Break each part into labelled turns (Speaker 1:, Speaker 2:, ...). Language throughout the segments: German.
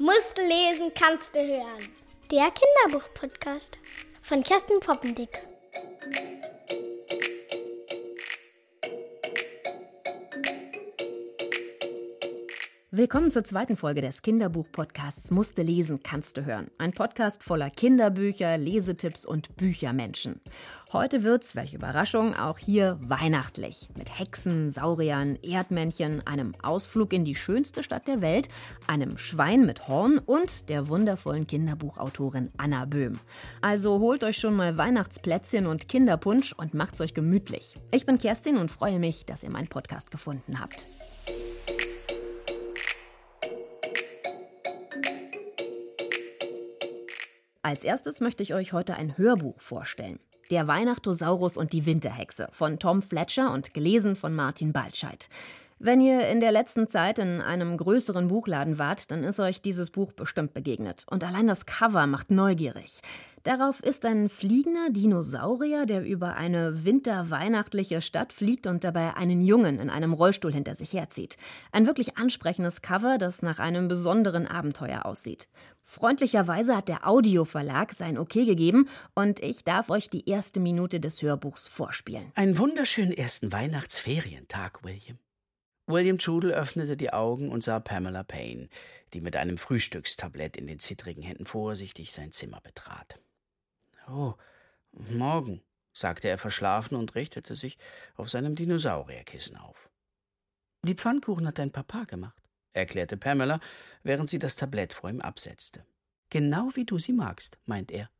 Speaker 1: Musst lesen, kannst du hören. Der Kinderbuch-Podcast von Kerstin Poppendick.
Speaker 2: Willkommen zur zweiten Folge des Kinderbuch-Podcasts Musste lesen, kannst du hören. Ein Podcast voller Kinderbücher, Lesetipps und Büchermenschen. Heute wird's, welche Überraschung, auch hier weihnachtlich. Mit Hexen, Sauriern, Erdmännchen, einem Ausflug in die schönste Stadt der Welt, einem Schwein mit Horn und der wundervollen Kinderbuchautorin Anna Böhm. Also holt euch schon mal Weihnachtsplätzchen und Kinderpunsch und macht's euch gemütlich. Ich bin Kerstin und freue mich, dass ihr meinen Podcast gefunden habt. Als erstes möchte ich euch heute ein Hörbuch vorstellen. Der Weihnachtosaurus und die Winterhexe von Tom Fletcher und gelesen von Martin Baltscheid. Wenn ihr in der letzten Zeit in einem größeren Buchladen wart, dann ist euch dieses Buch bestimmt begegnet. Und allein das Cover macht neugierig. Darauf ist ein fliegender Dinosaurier, der über eine winterweihnachtliche Stadt fliegt und dabei einen Jungen in einem Rollstuhl hinter sich herzieht. Ein wirklich ansprechendes Cover, das nach einem besonderen Abenteuer aussieht. Freundlicherweise hat der Audioverlag sein Okay gegeben und ich darf euch die erste Minute des Hörbuchs vorspielen.
Speaker 3: Einen wunderschönen ersten Weihnachtsferientag, William. William Trudel öffnete die Augen und sah Pamela Payne, die mit einem Frühstückstablett in den zittrigen Händen vorsichtig sein Zimmer betrat. Oh, morgen, sagte er verschlafen und richtete sich auf seinem Dinosaurierkissen auf. Die Pfannkuchen hat dein Papa gemacht erklärte Pamela, während sie das Tablett vor ihm absetzte. Genau wie du sie magst, meint er.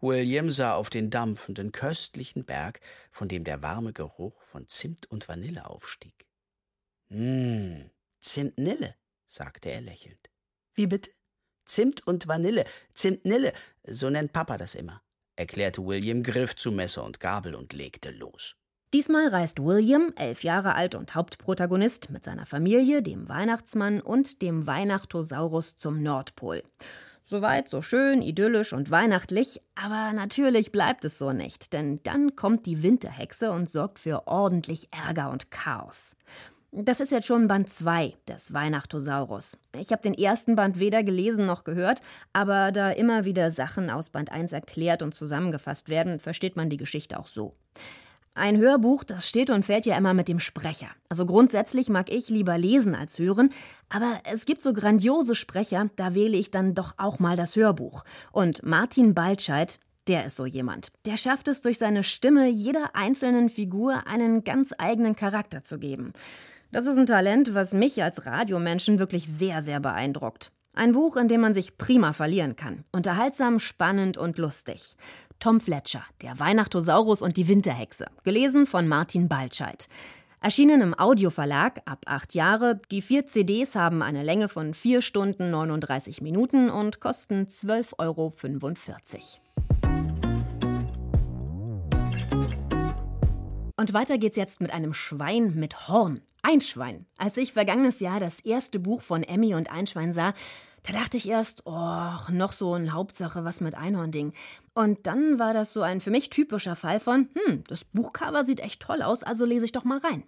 Speaker 3: William sah auf den dampfenden, köstlichen Berg, von dem der warme Geruch von Zimt und Vanille aufstieg. Hm, Zimtnille, sagte er lächelnd. Wie bitte? Zimt und Vanille, Zimtnille, so nennt Papa das immer, erklärte William, griff zu Messer und Gabel und legte los.
Speaker 2: Diesmal reist William, elf Jahre alt und Hauptprotagonist, mit seiner Familie, dem Weihnachtsmann und dem Weihnachtosaurus zum Nordpol. Soweit so schön, idyllisch und weihnachtlich, aber natürlich bleibt es so nicht, denn dann kommt die Winterhexe und sorgt für ordentlich Ärger und Chaos. Das ist jetzt schon Band 2 des Weihnachtosaurus. Ich habe den ersten Band weder gelesen noch gehört, aber da immer wieder Sachen aus Band 1 erklärt und zusammengefasst werden, versteht man die Geschichte auch so. Ein Hörbuch, das steht und fällt ja immer mit dem Sprecher. Also grundsätzlich mag ich lieber lesen als hören, aber es gibt so grandiose Sprecher, da wähle ich dann doch auch mal das Hörbuch. Und Martin Baltscheid, der ist so jemand. Der schafft es durch seine Stimme jeder einzelnen Figur einen ganz eigenen Charakter zu geben. Das ist ein Talent, was mich als Radiomenschen wirklich sehr, sehr beeindruckt. Ein Buch, in dem man sich prima verlieren kann. Unterhaltsam, spannend und lustig. Tom Fletcher, Der Weihnachtosaurus und die Winterhexe, gelesen von Martin Baltscheid. Erschienen im Audioverlag ab acht Jahre. Die vier CDs haben eine Länge von vier Stunden 39 Minuten und kosten 12,45 Euro. Und weiter geht's jetzt mit einem Schwein mit Horn. Einschwein. Als ich vergangenes Jahr das erste Buch von Emmy und Einschwein sah, da dachte ich erst, oh, noch so ein Hauptsache was mit Einhornding. Und dann war das so ein für mich typischer Fall von, hm, das Buchcover sieht echt toll aus, also lese ich doch mal rein.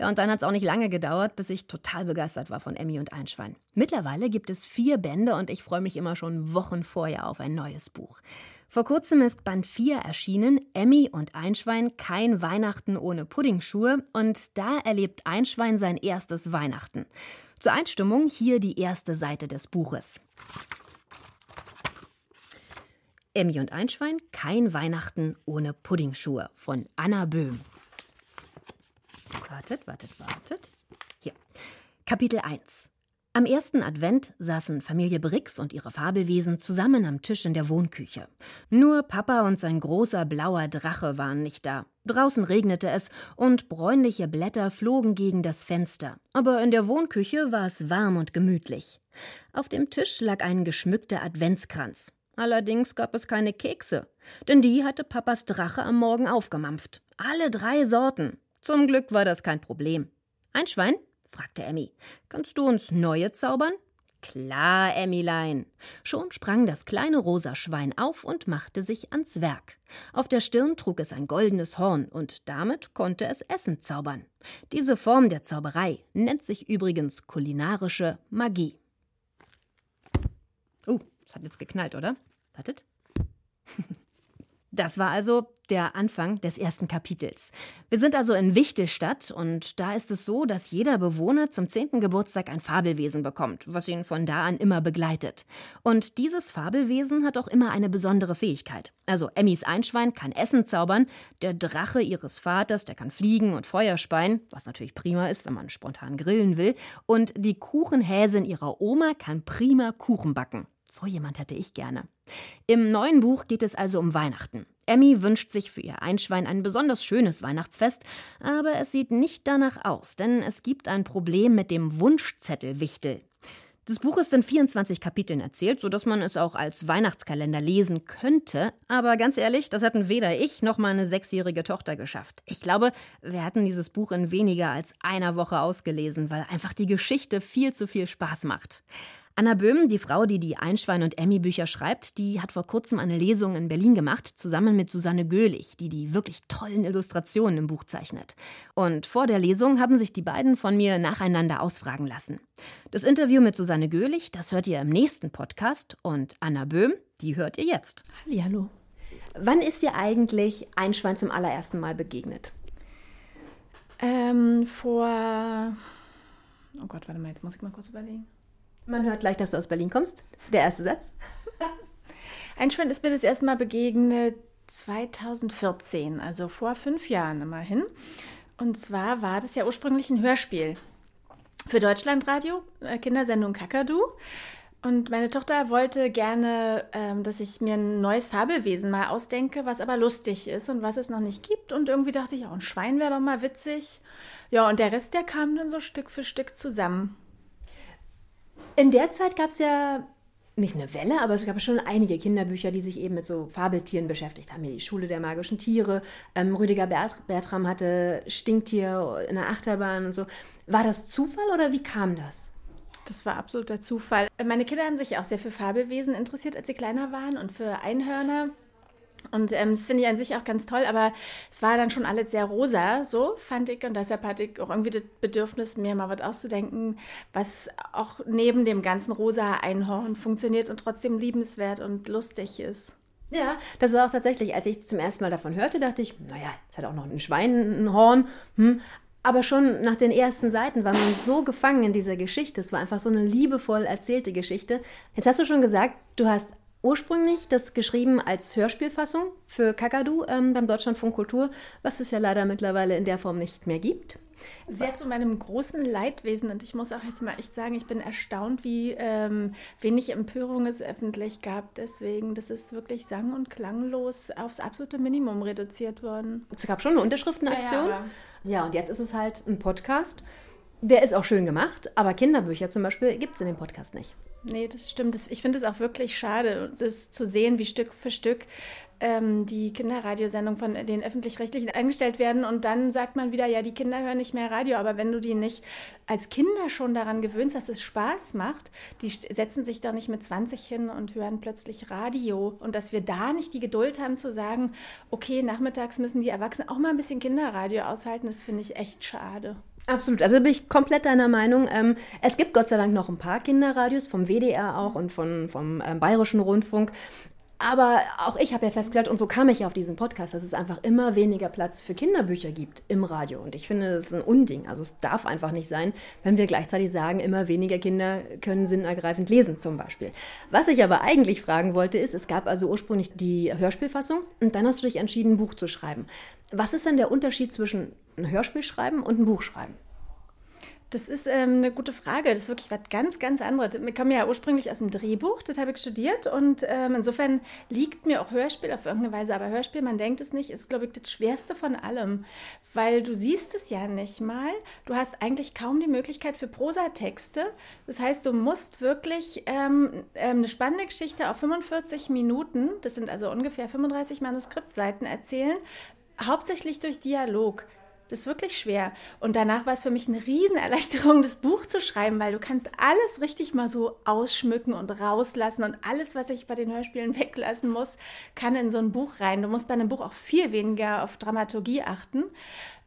Speaker 2: Ja, und dann hat es auch nicht lange gedauert, bis ich total begeistert war von Emmy und Einschwein. Mittlerweile gibt es vier Bände und ich freue mich immer schon Wochen vorher auf ein neues Buch. Vor kurzem ist Band 4 erschienen, Emmy und Einschwein, kein Weihnachten ohne Puddingschuhe, und da erlebt Einschwein sein erstes Weihnachten. Zur Einstimmung hier die erste Seite des Buches. Emmy und Einschwein, kein Weihnachten ohne Puddingschuhe von Anna Böhm. Wartet, wartet, wartet. Hier. Kapitel 1. Am ersten Advent saßen Familie Brix und ihre Fabelwesen zusammen am Tisch in der Wohnküche. Nur Papa und sein großer blauer Drache waren nicht da. Draußen regnete es und bräunliche Blätter flogen gegen das Fenster. Aber in der Wohnküche war es warm und gemütlich. Auf dem Tisch lag ein geschmückter Adventskranz. Allerdings gab es keine Kekse, denn die hatte Papas Drache am Morgen aufgemampft. Alle drei Sorten. Zum Glück war das kein Problem. Ein Schwein? fragte Emmy. Kannst du uns neue zaubern? Klar, Emmilein. Schon sprang das kleine rosa Schwein auf und machte sich ans Werk. Auf der Stirn trug es ein goldenes Horn und damit konnte es Essen zaubern. Diese Form der Zauberei nennt sich übrigens kulinarische Magie. Uh, das hat jetzt geknallt, oder? Wartet. Das war also der Anfang des ersten Kapitels. Wir sind also in Wichtelstadt und da ist es so, dass jeder Bewohner zum 10. Geburtstag ein Fabelwesen bekommt, was ihn von da an immer begleitet. Und dieses Fabelwesen hat auch immer eine besondere Fähigkeit. Also Emmys Einschwein kann Essen zaubern, der Drache ihres Vaters, der kann fliegen und Feuer speien, was natürlich prima ist, wenn man spontan grillen will, und die Kuchenhäsin ihrer Oma kann prima Kuchen backen. So jemand hätte ich gerne. Im neuen Buch geht es also um Weihnachten. Emmy wünscht sich für ihr Einschwein ein besonders schönes Weihnachtsfest, aber es sieht nicht danach aus, denn es gibt ein Problem mit dem Wunschzettelwichtel. Das Buch ist in 24 Kapiteln erzählt, sodass man es auch als Weihnachtskalender lesen könnte. Aber ganz ehrlich, das hätten weder ich noch meine sechsjährige Tochter geschafft. Ich glaube, wir hatten dieses Buch in weniger als einer Woche ausgelesen, weil einfach die Geschichte viel zu viel Spaß macht. Anna Böhm, die Frau, die die Einschwein- und Emmy-Bücher schreibt, die hat vor kurzem eine Lesung in Berlin gemacht, zusammen mit Susanne Göhlich, die die wirklich tollen Illustrationen im Buch zeichnet. Und vor der Lesung haben sich die beiden von mir nacheinander ausfragen lassen. Das Interview mit Susanne Göhlich, das hört ihr im nächsten Podcast und Anna Böhm, die hört ihr jetzt.
Speaker 4: Hallo.
Speaker 2: Wann ist dir eigentlich Einschwein zum allerersten Mal begegnet?
Speaker 4: Ähm, vor. Oh Gott, warte mal, jetzt muss ich mal kurz überlegen.
Speaker 2: Man hört gleich, dass du aus Berlin kommst. Der erste Satz.
Speaker 4: Einschwein ist mir das erste Mal begegnet 2014, also vor fünf Jahren immerhin. Und zwar war das ja ursprünglich ein Hörspiel für Deutschlandradio, äh, Kindersendung Kakadu. Und meine Tochter wollte gerne, ähm, dass ich mir ein neues Fabelwesen mal ausdenke, was aber lustig ist und was es noch nicht gibt. Und irgendwie dachte ich, auch ein Schwein wäre doch mal witzig. Ja, und der Rest, der kam dann so Stück für Stück zusammen.
Speaker 2: In der Zeit gab es ja nicht eine Welle, aber es gab schon einige Kinderbücher, die sich eben mit so Fabeltieren beschäftigt haben. Die Schule der magischen Tiere. Ähm, Rüdiger Bert Bertram hatte Stinktier in der Achterbahn und so. War das Zufall oder wie kam das?
Speaker 4: Das war absoluter Zufall. Meine Kinder haben sich auch sehr für Fabelwesen interessiert, als sie kleiner waren und für Einhörner. Und ähm, das finde ich an sich auch ganz toll, aber es war dann schon alles sehr rosa, so fand ich. Und deshalb hatte ich auch irgendwie das Bedürfnis, mir mal was auszudenken, was auch neben dem ganzen rosa Einhorn funktioniert und trotzdem liebenswert und lustig ist.
Speaker 2: Ja, das war auch tatsächlich, als ich zum ersten Mal davon hörte, dachte ich, naja, es hat auch noch ein Schweinenhorn. Hm. Aber schon nach den ersten Seiten war man so gefangen in dieser Geschichte. Es war einfach so eine liebevoll erzählte Geschichte. Jetzt hast du schon gesagt, du hast ursprünglich das geschrieben als Hörspielfassung für Kakadu ähm, beim Deutschlandfunk Kultur, was es ja leider mittlerweile in der Form nicht mehr gibt.
Speaker 4: Sehr zu meinem großen Leidwesen und ich muss auch jetzt mal echt sagen, ich bin erstaunt, wie ähm, wenig Empörung es öffentlich gab. Deswegen, das ist wirklich sang- und klanglos aufs absolute Minimum reduziert worden.
Speaker 2: Es gab schon eine Unterschriftenaktion. Ja, ja, ja und jetzt ist es halt ein Podcast. Der ist auch schön gemacht, aber Kinderbücher zum Beispiel gibt es in dem Podcast nicht.
Speaker 4: Nee, das stimmt. Ich finde es auch wirklich schade, das zu sehen, wie Stück für Stück ähm, die Kinderradiosendungen von den Öffentlich-Rechtlichen eingestellt werden. Und dann sagt man wieder, ja, die Kinder hören nicht mehr Radio. Aber wenn du die nicht als Kinder schon daran gewöhnst, dass es Spaß macht, die setzen sich doch nicht mit 20 hin und hören plötzlich Radio. Und dass wir da nicht die Geduld haben zu sagen, okay, nachmittags müssen die Erwachsenen auch mal ein bisschen Kinderradio aushalten, das finde ich echt schade.
Speaker 2: Absolut, also bin ich komplett deiner Meinung. Ähm, es gibt Gott sei Dank noch ein paar Kinderradios, vom WDR auch und von, vom ähm, Bayerischen Rundfunk. Aber auch ich habe ja festgestellt, und so kam ich ja auf diesen Podcast, dass es einfach immer weniger Platz für Kinderbücher gibt im Radio. Und ich finde, das ist ein Unding. Also es darf einfach nicht sein, wenn wir gleichzeitig sagen, immer weniger Kinder können sinnergreifend lesen zum Beispiel. Was ich aber eigentlich fragen wollte, ist, es gab also ursprünglich die Hörspielfassung und dann hast du dich entschieden, ein Buch zu schreiben. Was ist denn der Unterschied zwischen ein Hörspiel schreiben und ein Buch schreiben?
Speaker 4: Das ist ähm, eine gute Frage. Das ist wirklich was ganz, ganz anderes. Wir kommen ja ursprünglich aus dem Drehbuch, das habe ich studiert und ähm, insofern liegt mir auch Hörspiel auf irgendeine Weise. Aber Hörspiel, man denkt es nicht, ist, glaube ich, das Schwerste von allem, weil du siehst es ja nicht mal. Du hast eigentlich kaum die Möglichkeit für Prosatexte. Das heißt, du musst wirklich ähm, ähm eine spannende Geschichte auf 45 Minuten, das sind also ungefähr 35 Manuskriptseiten, erzählen, hauptsächlich durch Dialog. Das ist wirklich schwer. Und danach war es für mich eine Riesenerleichterung, das Buch zu schreiben, weil du kannst alles richtig mal so ausschmücken und rauslassen und alles, was ich bei den Hörspielen weglassen muss, kann in so ein Buch rein. Du musst bei einem Buch auch viel weniger auf Dramaturgie achten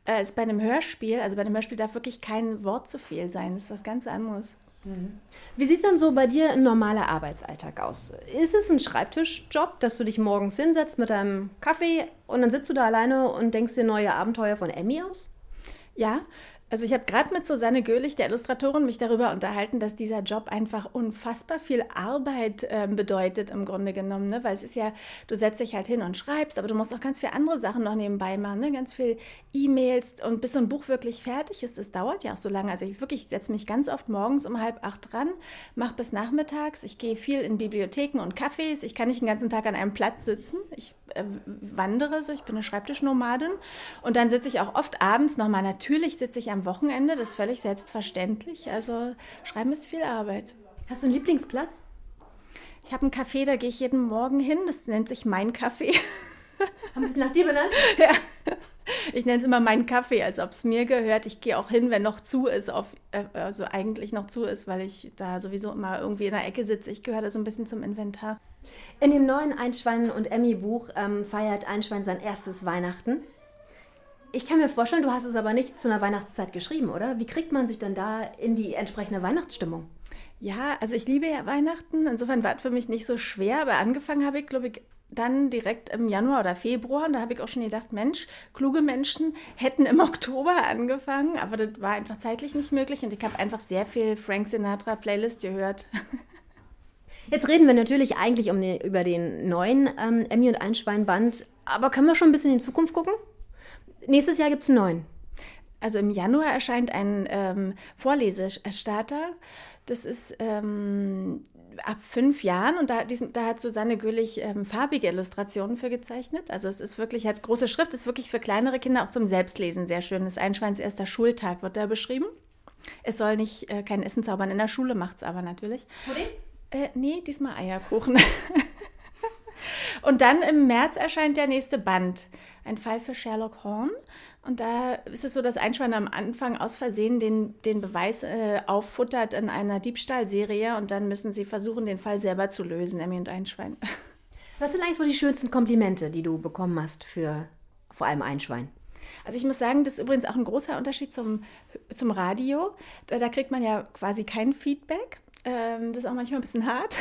Speaker 4: als bei einem Hörspiel. Also bei einem Hörspiel darf wirklich kein Wort zu viel sein. Das ist was ganz anderes.
Speaker 2: Mhm. Wie sieht dann so bei dir ein normaler Arbeitsalltag aus? Ist es ein Schreibtischjob, dass du dich morgens hinsetzt mit deinem Kaffee und dann sitzt du da alleine und denkst dir neue Abenteuer von Emmy aus?
Speaker 4: Ja, also ich habe gerade mit Susanne Göhlich, der Illustratorin, mich darüber unterhalten, dass dieser Job einfach unfassbar viel Arbeit äh, bedeutet im Grunde genommen, ne? weil es ist ja, du setzt dich halt hin und schreibst, aber du musst auch ganz viele andere Sachen noch nebenbei machen, ne? ganz viel E-Mails und bis so ein Buch wirklich fertig ist, das dauert ja auch so lange. Also ich wirklich setze mich ganz oft morgens um halb acht dran, mache bis nachmittags, ich gehe viel in Bibliotheken und Cafés, ich kann nicht den ganzen Tag an einem Platz sitzen, ich äh, wandere so, ich bin eine Schreibtischnomadin und dann sitze ich auch oft abends nochmal, natürlich sitze ich am Wochenende, das ist völlig selbstverständlich. Also Schreiben ist viel Arbeit.
Speaker 2: Hast du einen Lieblingsplatz?
Speaker 4: Ich habe einen Café, da gehe ich jeden Morgen hin. Das nennt sich Mein Café.
Speaker 2: Haben Sie es nach dir benannt?
Speaker 4: Ja. Ich nenne es immer Mein Kaffee, als ob es mir gehört. Ich gehe auch hin, wenn noch zu ist, auf, äh, also eigentlich noch zu ist, weil ich da sowieso immer irgendwie in der Ecke sitze. Ich gehöre da so ein bisschen zum Inventar.
Speaker 2: In dem neuen Einschwein und Emmy Buch ähm, feiert Einschwein sein erstes Weihnachten. Ich kann mir vorstellen, du hast es aber nicht zu einer Weihnachtszeit geschrieben, oder? Wie kriegt man sich denn da in die entsprechende Weihnachtsstimmung?
Speaker 4: Ja, also ich liebe ja Weihnachten. Insofern war es für mich nicht so schwer, aber angefangen habe ich, glaube ich, dann direkt im Januar oder Februar. Und da habe ich auch schon gedacht, Mensch, kluge Menschen hätten im Oktober angefangen, aber das war einfach zeitlich nicht möglich. Und ich habe einfach sehr viel Frank Sinatra Playlist gehört.
Speaker 2: Jetzt reden wir natürlich eigentlich um den, über den neuen ähm, Emmy und Einschwein Band, aber können wir schon ein bisschen in die Zukunft gucken? Nächstes Jahr gibt es einen neuen.
Speaker 4: Also im Januar erscheint ein ähm, Vorlesestarter. Das ist ähm, ab fünf Jahren und da, diesen, da hat Susanne Güllich ähm, farbige Illustrationen für gezeichnet. Also es ist wirklich als große Schrift, ist wirklich für kleinere Kinder auch zum Selbstlesen sehr schön. Das Einschweins erster Schultag wird da beschrieben. Es soll nicht äh, kein Essen zaubern, in der Schule macht es aber natürlich. Pudding? Äh, nee, diesmal Eierkuchen. Und dann im März erscheint der nächste Band, ein Fall für Sherlock Horn. Und da ist es so, dass Einschwein am Anfang aus Versehen den, den Beweis äh, auffuttert in einer Diebstahlserie und dann müssen sie versuchen, den Fall selber zu lösen, Emmy und Einschwein.
Speaker 2: Was sind eigentlich so die schönsten Komplimente, die du bekommen hast für vor allem Einschwein?
Speaker 4: Also ich muss sagen, das ist übrigens auch ein großer Unterschied zum, zum Radio. Da, da kriegt man ja quasi kein Feedback. Ähm, das ist auch manchmal ein bisschen hart.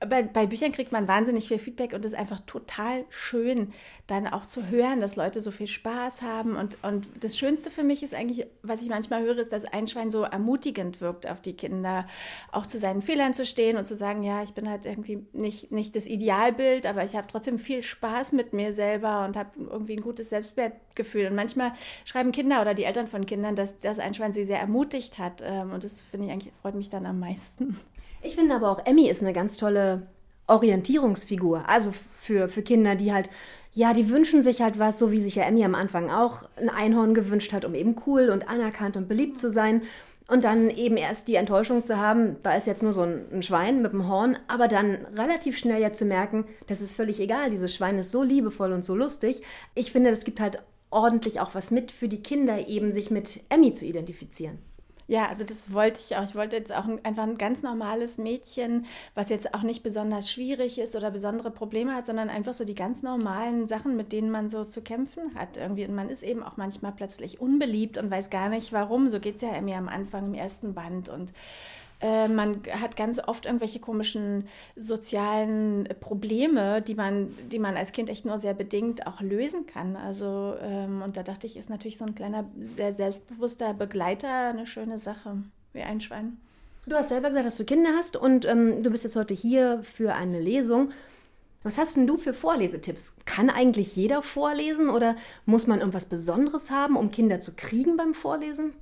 Speaker 4: Bei, bei, Büchern kriegt man wahnsinnig viel Feedback und es ist einfach total schön, dann auch zu hören, dass Leute so viel Spaß haben. Und, und das Schönste für mich ist eigentlich, was ich manchmal höre, ist, dass ein Schwein so ermutigend wirkt auf die Kinder, auch zu seinen Fehlern zu stehen und zu sagen, ja, ich bin halt irgendwie nicht, nicht das Idealbild, aber ich habe trotzdem viel Spaß mit mir selber und habe irgendwie ein gutes Selbstwertgefühl. Und manchmal schreiben Kinder oder die Eltern von Kindern, dass das Einschwein sie sehr ermutigt hat. Ähm, und das finde ich eigentlich, freut mich dann am meisten.
Speaker 2: Ich finde aber auch, Emmy ist eine ganz tolle Orientierungsfigur. Also für, für Kinder, die halt, ja, die wünschen sich halt was, so wie sich ja Emmy am Anfang auch ein Einhorn gewünscht hat, um eben cool und anerkannt und beliebt zu sein. Und dann eben erst die Enttäuschung zu haben, da ist jetzt nur so ein, ein Schwein mit einem Horn, aber dann relativ schnell ja zu merken, das ist völlig egal, dieses Schwein ist so liebevoll und so lustig. Ich finde, das gibt halt ordentlich auch was mit für die Kinder, eben sich mit Emmy zu identifizieren.
Speaker 4: Ja, also das wollte ich auch. Ich wollte jetzt auch einfach ein ganz normales Mädchen, was jetzt auch nicht besonders schwierig ist oder besondere Probleme hat, sondern einfach so die ganz normalen Sachen, mit denen man so zu kämpfen hat irgendwie. Und man ist eben auch manchmal plötzlich unbeliebt und weiß gar nicht warum. So geht es ja mir am Anfang im ersten Band. Und äh, man hat ganz oft irgendwelche komischen sozialen Probleme, die man, die man als Kind echt nur sehr bedingt auch lösen kann. Also, ähm, und da dachte ich, ist natürlich so ein kleiner, sehr selbstbewusster Begleiter eine schöne Sache, wie ein Schwein.
Speaker 2: Du hast selber gesagt, dass du Kinder hast und ähm, du bist jetzt heute hier für eine Lesung. Was hast denn du für Vorlesetipps? Kann eigentlich jeder vorlesen oder muss man irgendwas Besonderes haben, um Kinder zu kriegen beim Vorlesen?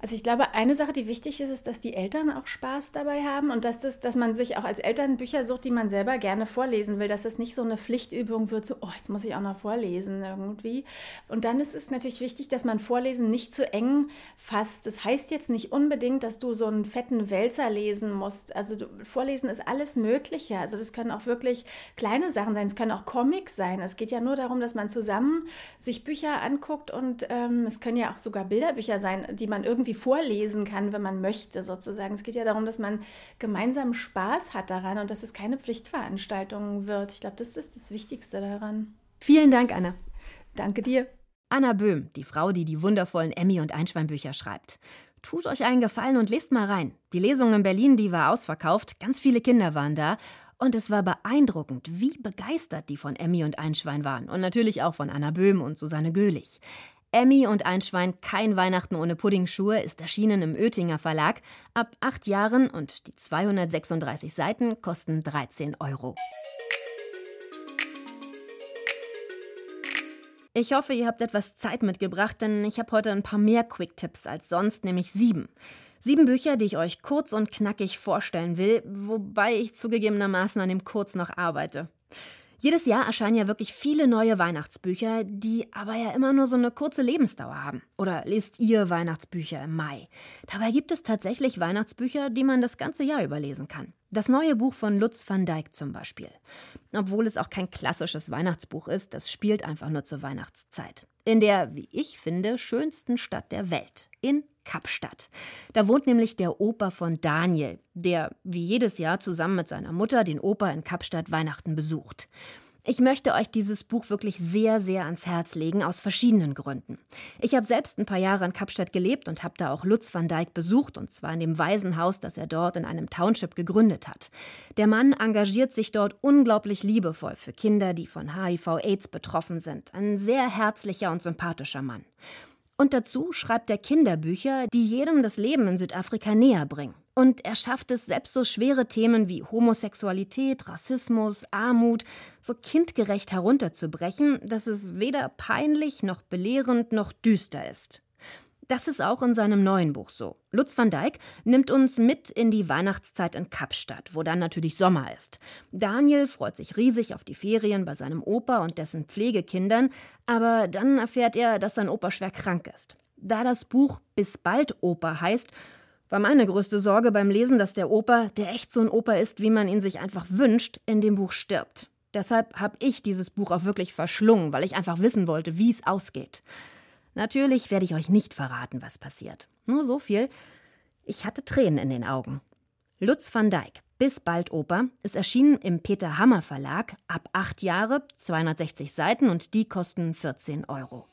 Speaker 4: Also ich glaube, eine Sache, die wichtig ist, ist, dass die Eltern auch Spaß dabei haben und dass, das, dass man sich auch als Eltern Bücher sucht, die man selber gerne vorlesen will, dass es nicht so eine Pflichtübung wird, so, oh, jetzt muss ich auch noch vorlesen irgendwie. Und dann ist es natürlich wichtig, dass man Vorlesen nicht zu eng fasst. Das heißt jetzt nicht unbedingt, dass du so einen fetten Wälzer lesen musst. Also du, Vorlesen ist alles Mögliche. Also das können auch wirklich kleine Sachen sein, es können auch Comics sein. Es geht ja nur darum, dass man zusammen sich Bücher anguckt und ähm, es können ja auch sogar Bilderbücher sein, die man irgendwie irgendwie vorlesen kann, wenn man möchte, sozusagen. Es geht ja darum, dass man gemeinsam Spaß hat daran und dass es keine Pflichtveranstaltung wird. Ich glaube, das ist das Wichtigste daran.
Speaker 2: Vielen Dank, Anna.
Speaker 4: Danke dir.
Speaker 2: Anna Böhm, die Frau, die die wundervollen Emmy- und Einschweinbücher schreibt. Tut euch einen Gefallen und lest mal rein. Die Lesung in Berlin, die war ausverkauft, ganz viele Kinder waren da und es war beeindruckend, wie begeistert die von Emmy und Einschwein waren und natürlich auch von Anna Böhm und Susanne Göhlich. Emmy und Einschwein Kein Weihnachten ohne Puddingschuhe ist erschienen im Oettinger Verlag. Ab acht Jahren und die 236 Seiten kosten 13 Euro. Ich hoffe, ihr habt etwas Zeit mitgebracht, denn ich habe heute ein paar mehr Quick-Tipps als sonst, nämlich sieben. Sieben Bücher, die ich euch kurz und knackig vorstellen will, wobei ich zugegebenermaßen an dem Kurz noch arbeite. Jedes Jahr erscheinen ja wirklich viele neue Weihnachtsbücher, die aber ja immer nur so eine kurze Lebensdauer haben. Oder lest ihr Weihnachtsbücher im Mai? Dabei gibt es tatsächlich Weihnachtsbücher, die man das ganze Jahr überlesen kann. Das neue Buch von Lutz van Dijk zum Beispiel. Obwohl es auch kein klassisches Weihnachtsbuch ist, das spielt einfach nur zur Weihnachtszeit. In der, wie ich finde, schönsten Stadt der Welt, in Kapstadt. Da wohnt nämlich der Opa von Daniel, der wie jedes Jahr zusammen mit seiner Mutter den Opa in Kapstadt Weihnachten besucht. Ich möchte euch dieses Buch wirklich sehr, sehr ans Herz legen, aus verschiedenen Gründen. Ich habe selbst ein paar Jahre in Kapstadt gelebt und habe da auch Lutz van Dijk besucht, und zwar in dem Waisenhaus, das er dort in einem Township gegründet hat. Der Mann engagiert sich dort unglaublich liebevoll für Kinder, die von HIV-Aids betroffen sind. Ein sehr herzlicher und sympathischer Mann. Und dazu schreibt er Kinderbücher, die jedem das Leben in Südafrika näher bringen. Und er schafft es, selbst so schwere Themen wie Homosexualität, Rassismus, Armut so kindgerecht herunterzubrechen, dass es weder peinlich noch belehrend noch düster ist. Das ist auch in seinem neuen Buch so. Lutz van Dijk nimmt uns mit in die Weihnachtszeit in Kapstadt, wo dann natürlich Sommer ist. Daniel freut sich riesig auf die Ferien bei seinem Opa und dessen Pflegekindern, aber dann erfährt er, dass sein Opa schwer krank ist. Da das Buch Bis bald Opa heißt, war meine größte Sorge beim Lesen, dass der Opa, der echt so ein Opa ist, wie man ihn sich einfach wünscht, in dem Buch stirbt. Deshalb habe ich dieses Buch auch wirklich verschlungen, weil ich einfach wissen wollte, wie es ausgeht. Natürlich werde ich euch nicht verraten, was passiert. Nur so viel. Ich hatte Tränen in den Augen. Lutz van Dijk, bis bald Oper, ist erschienen im Peter Hammer Verlag, ab acht Jahre, 260 Seiten und die kosten 14 Euro.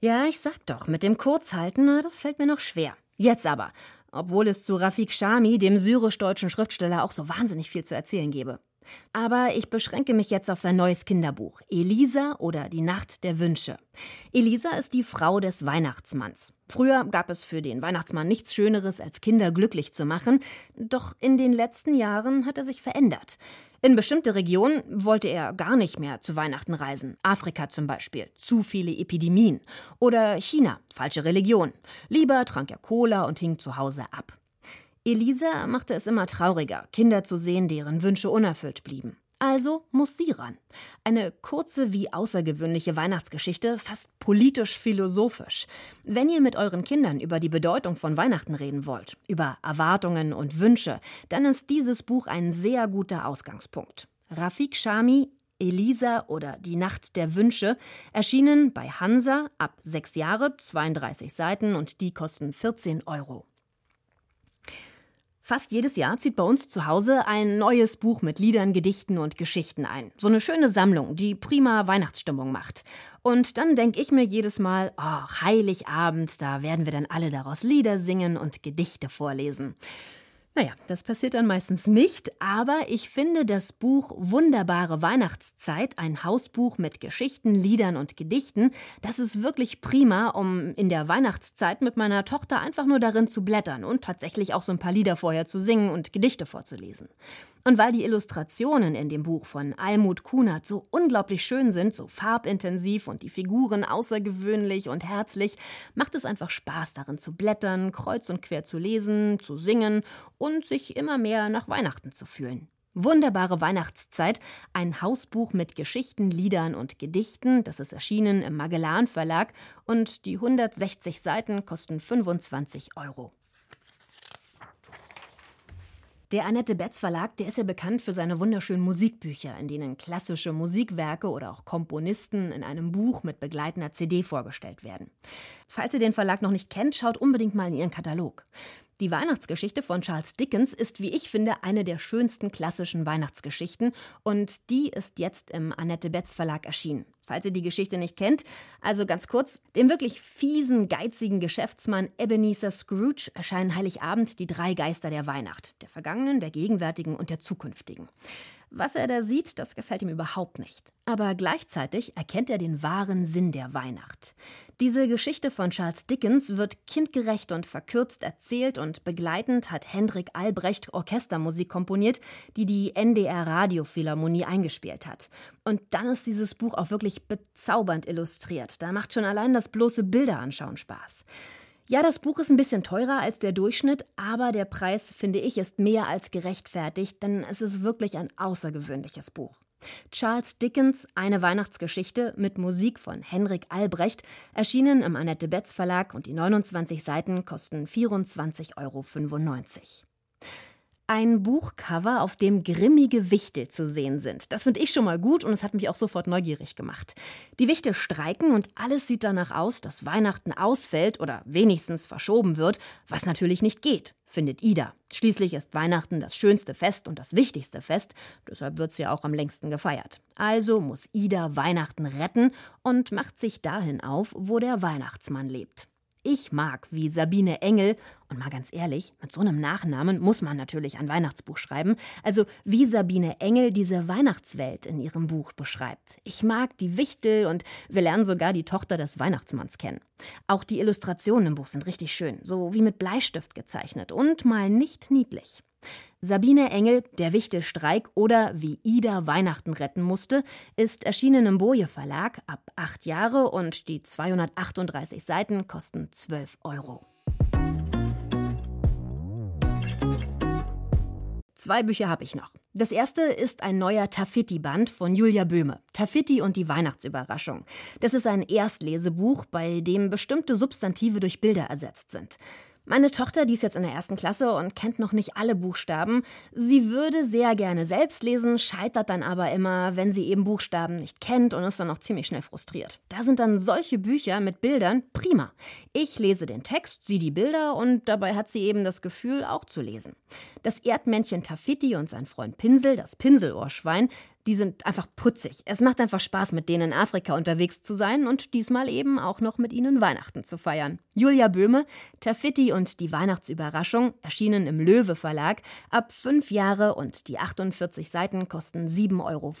Speaker 2: Ja, ich sag doch, mit dem Kurzhalten, das fällt mir noch schwer. Jetzt aber, obwohl es zu Rafik Shami, dem syrisch-deutschen Schriftsteller, auch so wahnsinnig viel zu erzählen gebe. Aber ich beschränke mich jetzt auf sein neues Kinderbuch, Elisa oder die Nacht der Wünsche. Elisa ist die Frau des Weihnachtsmanns. Früher gab es für den Weihnachtsmann nichts Schöneres, als Kinder glücklich zu machen, doch in den letzten Jahren hat er sich verändert. In bestimmte Regionen wollte er gar nicht mehr zu Weihnachten reisen. Afrika zum Beispiel, zu viele Epidemien. Oder China, falsche Religion. Lieber trank er Cola und hing zu Hause ab. Elisa machte es immer trauriger, Kinder zu sehen, deren Wünsche unerfüllt blieben. Also muss sie ran. Eine kurze wie außergewöhnliche Weihnachtsgeschichte, fast politisch-philosophisch. Wenn ihr mit euren Kindern über die Bedeutung von Weihnachten reden wollt, über Erwartungen und Wünsche, dann ist dieses Buch ein sehr guter Ausgangspunkt. Rafik Shami, Elisa oder Die Nacht der Wünsche erschienen bei Hansa ab sechs Jahre, 32 Seiten und die kosten 14 Euro. Fast jedes Jahr zieht bei uns zu Hause ein neues Buch mit Liedern, Gedichten und Geschichten ein. So eine schöne Sammlung, die prima Weihnachtsstimmung macht. Und dann denke ich mir jedes Mal, oh, Heiligabend, da werden wir dann alle daraus Lieder singen und Gedichte vorlesen. Naja, das passiert dann meistens nicht, aber ich finde das Buch Wunderbare Weihnachtszeit, ein Hausbuch mit Geschichten, Liedern und Gedichten, das ist wirklich prima, um in der Weihnachtszeit mit meiner Tochter einfach nur darin zu blättern und tatsächlich auch so ein paar Lieder vorher zu singen und Gedichte vorzulesen. Und weil die Illustrationen in dem Buch von Almut Kunert so unglaublich schön sind, so farbintensiv und die Figuren außergewöhnlich und herzlich, macht es einfach Spaß darin zu blättern, kreuz und quer zu lesen, zu singen und sich immer mehr nach Weihnachten zu fühlen. Wunderbare Weihnachtszeit, ein Hausbuch mit Geschichten, Liedern und Gedichten, das ist erschienen im Magellan Verlag und die 160 Seiten kosten 25 Euro. Der Annette Betz Verlag, der ist ja bekannt für seine wunderschönen Musikbücher, in denen klassische Musikwerke oder auch Komponisten in einem Buch mit begleitender CD vorgestellt werden. Falls ihr den Verlag noch nicht kennt, schaut unbedingt mal in ihren Katalog. Die Weihnachtsgeschichte von Charles Dickens ist, wie ich finde, eine der schönsten klassischen Weihnachtsgeschichten und die ist jetzt im Annette Betz Verlag erschienen. Falls ihr die Geschichte nicht kennt, also ganz kurz, dem wirklich fiesen, geizigen Geschäftsmann Ebenezer Scrooge erscheinen Heiligabend die drei Geister der Weihnacht, der vergangenen, der gegenwärtigen und der zukünftigen. Was er da sieht, das gefällt ihm überhaupt nicht. Aber gleichzeitig erkennt er den wahren Sinn der Weihnacht. Diese Geschichte von Charles Dickens wird kindgerecht und verkürzt erzählt und begleitend hat Hendrik Albrecht Orchestermusik komponiert, die die NDR Radiophilharmonie eingespielt hat. Und dann ist dieses Buch auch wirklich bezaubernd illustriert. Da macht schon allein das bloße Bilderanschauen Spaß. Ja, das Buch ist ein bisschen teurer als der Durchschnitt, aber der Preis, finde ich, ist mehr als gerechtfertigt, denn es ist wirklich ein außergewöhnliches Buch. Charles Dickens Eine Weihnachtsgeschichte mit Musik von Henrik Albrecht erschienen im Annette Betz Verlag und die 29 Seiten kosten 24,95 Euro. Ein Buchcover, auf dem grimmige Wichtel zu sehen sind. Das finde ich schon mal gut und es hat mich auch sofort neugierig gemacht. Die Wichtel streiken und alles sieht danach aus, dass Weihnachten ausfällt oder wenigstens verschoben wird, was natürlich nicht geht, findet Ida. Schließlich ist Weihnachten das schönste Fest und das wichtigste Fest, deshalb wird sie auch am längsten gefeiert. Also muss Ida Weihnachten retten und macht sich dahin auf, wo der Weihnachtsmann lebt. Ich mag wie Sabine Engel, und mal ganz ehrlich, mit so einem Nachnamen muss man natürlich ein Weihnachtsbuch schreiben, also wie Sabine Engel diese Weihnachtswelt in ihrem Buch beschreibt. Ich mag die Wichtel und wir lernen sogar die Tochter des Weihnachtsmanns kennen. Auch die Illustrationen im Buch sind richtig schön, so wie mit Bleistift gezeichnet und mal nicht niedlich. Sabine Engel, der Wichtelstreik oder wie Ida Weihnachten retten musste, ist erschienen im Boje Verlag ab acht Jahre und die 238 Seiten kosten 12 Euro. Zwei Bücher habe ich noch. Das erste ist ein neuer Tafitti-Band von Julia Böhme. Tafitti und die Weihnachtsüberraschung. Das ist ein Erstlesebuch, bei dem bestimmte Substantive durch Bilder ersetzt sind. Meine Tochter, die ist jetzt in der ersten Klasse und kennt noch nicht alle Buchstaben. Sie würde sehr gerne selbst lesen, scheitert dann aber immer, wenn sie eben Buchstaben nicht kennt und ist dann auch ziemlich schnell frustriert. Da sind dann solche Bücher mit Bildern prima. Ich lese den Text, sie die Bilder und dabei hat sie eben das Gefühl, auch zu lesen. Das Erdmännchen Taffiti und sein Freund Pinsel, das Pinselohrschwein, die sind einfach putzig. Es macht einfach Spaß, mit denen in Afrika unterwegs zu sein und diesmal eben auch noch mit ihnen Weihnachten zu feiern. Julia Böhme, Tafitti und die Weihnachtsüberraschung erschienen im Löwe Verlag ab fünf Jahre und die 48 Seiten kosten 7,95 Euro.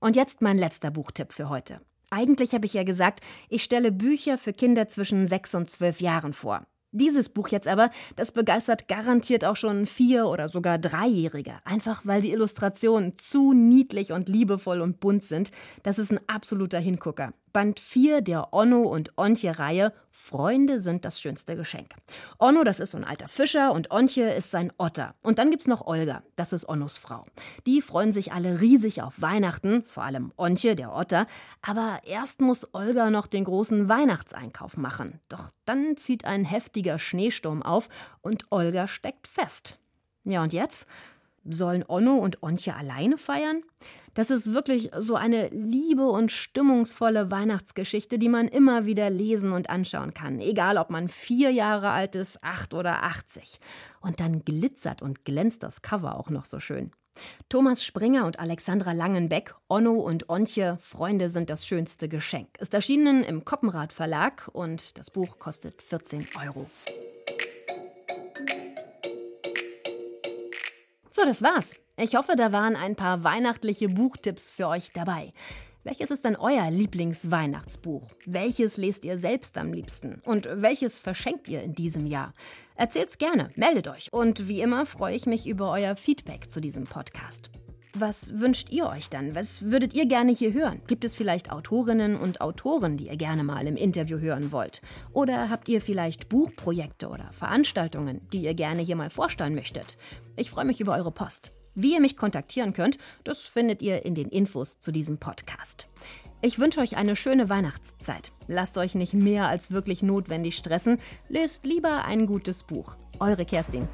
Speaker 2: Und jetzt mein letzter Buchtipp für heute. Eigentlich habe ich ja gesagt, ich stelle Bücher für Kinder zwischen sechs und zwölf Jahren vor. Dieses Buch jetzt aber, das begeistert garantiert auch schon vier- oder sogar dreijährige. Einfach weil die Illustrationen zu niedlich und liebevoll und bunt sind. Das ist ein absoluter Hingucker. Band 4 der Onno und Ontje-Reihe Freunde sind das schönste Geschenk. Onno, das ist so ein alter Fischer und Ontje ist sein Otter. Und dann gibt's noch Olga, das ist Onnos Frau. Die freuen sich alle riesig auf Weihnachten, vor allem Ontje, der Otter. Aber erst muss Olga noch den großen Weihnachtseinkauf machen. Doch dann zieht ein heftiger Schneesturm auf und Olga steckt fest. Ja, und jetzt? Sollen Onno und Ontje alleine feiern? Das ist wirklich so eine liebe und stimmungsvolle Weihnachtsgeschichte, die man immer wieder lesen und anschauen kann. Egal, ob man vier Jahre alt ist, acht oder achtzig. Und dann glitzert und glänzt das Cover auch noch so schön. Thomas Springer und Alexandra Langenbeck, Onno und Ontje, Freunde sind das schönste Geschenk. Ist erschienen im Koppenrad Verlag und das Buch kostet 14 Euro. So, das war's. Ich hoffe, da waren ein paar weihnachtliche Buchtipps für euch dabei. Welches ist denn euer Lieblingsweihnachtsbuch? Welches lest ihr selbst am liebsten? Und welches verschenkt ihr in diesem Jahr? Erzählt's gerne, meldet euch. Und wie immer freue ich mich über euer Feedback zu diesem Podcast. Was wünscht ihr euch dann? Was würdet ihr gerne hier hören? Gibt es vielleicht Autorinnen und Autoren, die ihr gerne mal im Interview hören wollt? Oder habt ihr vielleicht Buchprojekte oder Veranstaltungen, die ihr gerne hier mal vorstellen möchtet? Ich freue mich über eure Post. Wie ihr mich kontaktieren könnt, das findet ihr in den Infos zu diesem Podcast. Ich wünsche euch eine schöne Weihnachtszeit. Lasst euch nicht mehr als wirklich notwendig stressen. Lest lieber ein gutes Buch. Eure Kerstin.